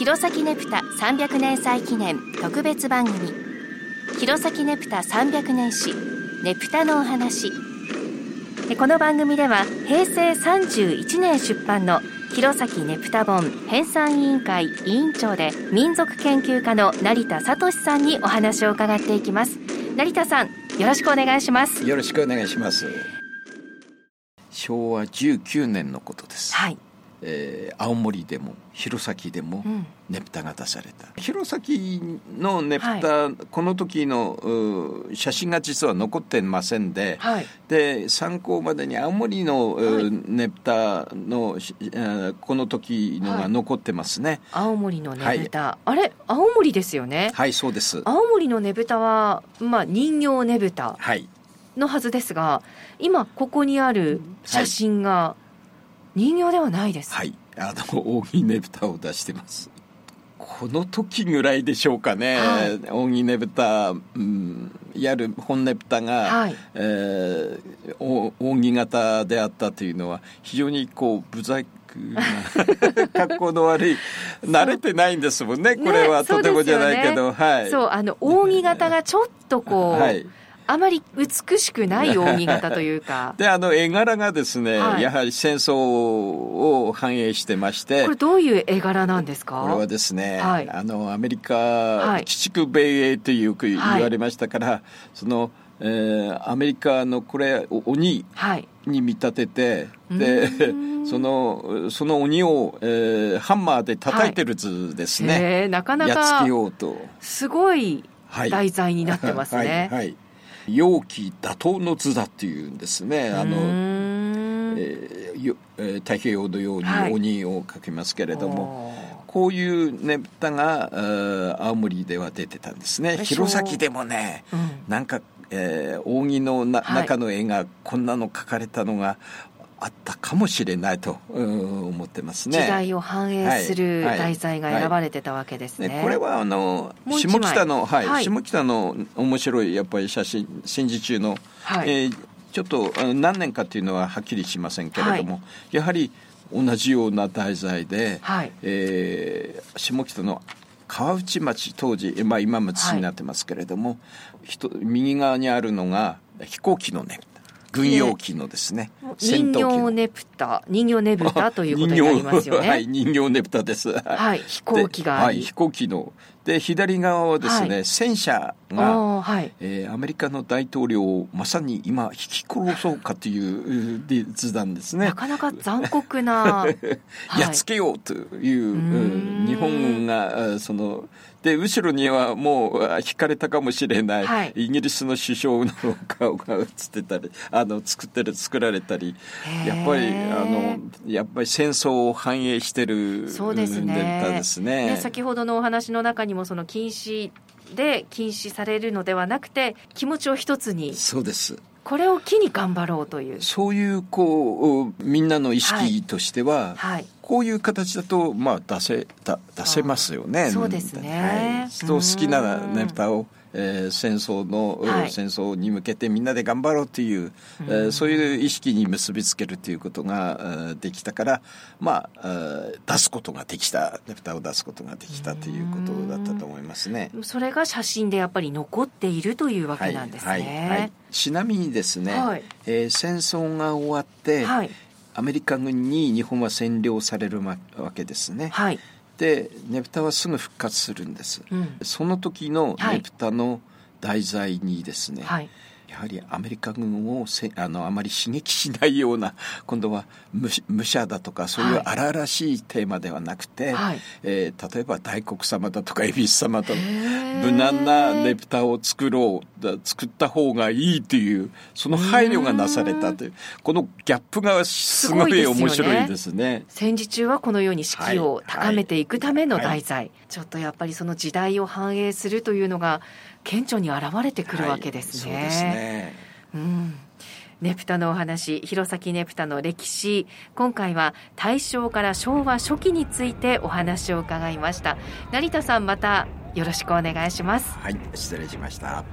弘前ネプタ300年祭記念特別番組。弘前ネプタ300年史ネプタのお話。この番組では平成31年出版の弘前ネプタ本編纂委員会委員長で民族研究家の成田聡さんにお話を伺っていきます。成田さんよろしくお願いします。よろしくお願いします。昭和19年のことです。はいえー、青森でも弘前でもねぷたが出された、うん、弘前のねぷた、はい、この時の写真が実は残ってませんで、はい、で参考までに青森の、ねぷたの、この時のが残ってますね、青森のねぷた、あれ？青森ですよね？はいそうです。青森のねぷたは、まあ、人形ねぶたのはずですが、今ここにある写真が、人形ではないです。はい。あの扇ねぶたを出してます。この時ぐらいでしょうかね、はい、扇ねぶた、うん、やる本ねぶたが、はい、えー、扇形であったというのは非常にこう不在 格好の悪い慣れてないんですもんねこれは、とてもじゃないけど、ね、はい。そうあの扇形がちょっとこう、はいあまり美しくない扇形というか。で、あの絵柄がですね、はい、やはり戦争を反映してまして。これどういう絵柄なんですか？これはですね、はい、あの、アメリカ、はい、鬼畜米英というく言われましたから、その、えー、アメリカのこれ鬼に見立てて、で そのその鬼を、えー、ハンマーで叩いてる図ですね、なかなかやっつけようと。すごい。題材になってますね。はい、はい陽気打倒の図だっていうんですね。あの、えーえー、太平洋のように鬼をかけますけれども、はい、こういうねぶたが青森では出てたんですね。弘前でもね、うん、なんか、えー、扇のな、はい、中の絵がこんなの描かれたのがあったかもしれないと思ってますね。時代を反映する題材が選ばれてたわけですね、はい。はい、これはあの下北の、はい、はい、下北の面白いやっぱり写真戦時中の、はい、えー、ちょっと何年かっていうのははっきりしませんけれども、やはり同じような題材で、はい、えー、下北の川内町当時、まあ、今町になってますけれども、右側にあるのが飛行機のね軍用機のですね人形ネプタ人形ネブタということになりますよね。はい人形ネプタです。はい。飛行機がはい飛行機の。で左側はですね、はい、戦車が、はい、えー、アメリカの大統領をまさに今引き殺そうかという図なんですね。なかなか残酷な。やっつけようという、はい、日本軍がそので後ろにはもう引かれたかもしれない、はい、イギリスの首相の顔が映ってたりあの作ってる作られたりやっぱりあのやっぱり戦争を反映してるそうですね。ですね、ね、先ほどのお話の中にもその禁止で禁止されるのではなくて気持ちを一つにそうですこれを機に頑張ろうという。そういうこうみんなの意識としては、はい、はい、こういう形だとまあ出せ出せますよね。そうですね、はい、人好きなネタをえー、戦争の、はい、戦争に向けてみんなで頑張ろうという、えー、そういう意識に結びつけるということができたからまあ出すことができた。ネプタを出すことができたということだったと思いますね。それが写真でやっぱり残っているというわけなんですね、はい。はい。はい、ちなみにですね、はい、えー、戦争が終わって、アメリカ軍に日本は占領されるわけですね、はいでねぷたはすぐ復活するんです、うん、その時のねぷたの題材にですね、はい、やはりアメリカ軍をせあのあまり刺激しないような 今度は武者だとかそういう荒々しいテーマではなくて、はい、えー、例えば大黒様だとか恵比寿様と無難なねぷたを作ろう作った方がいいというその配慮がなされたというこのギャップがすごい面白いですね、ね、戦時中はこのように士気を高めていくための題材、はい。はい、ちょっとやっぱりその時代を反映するというのが顕著に現れてくるわけですね。はい、そうですね。うん。ネプタのお話、弘前ネプタの歴史、今回は大正から昭和初期についてお話を伺いました。成田さん、またよろしくお願いします。はい、失礼しました。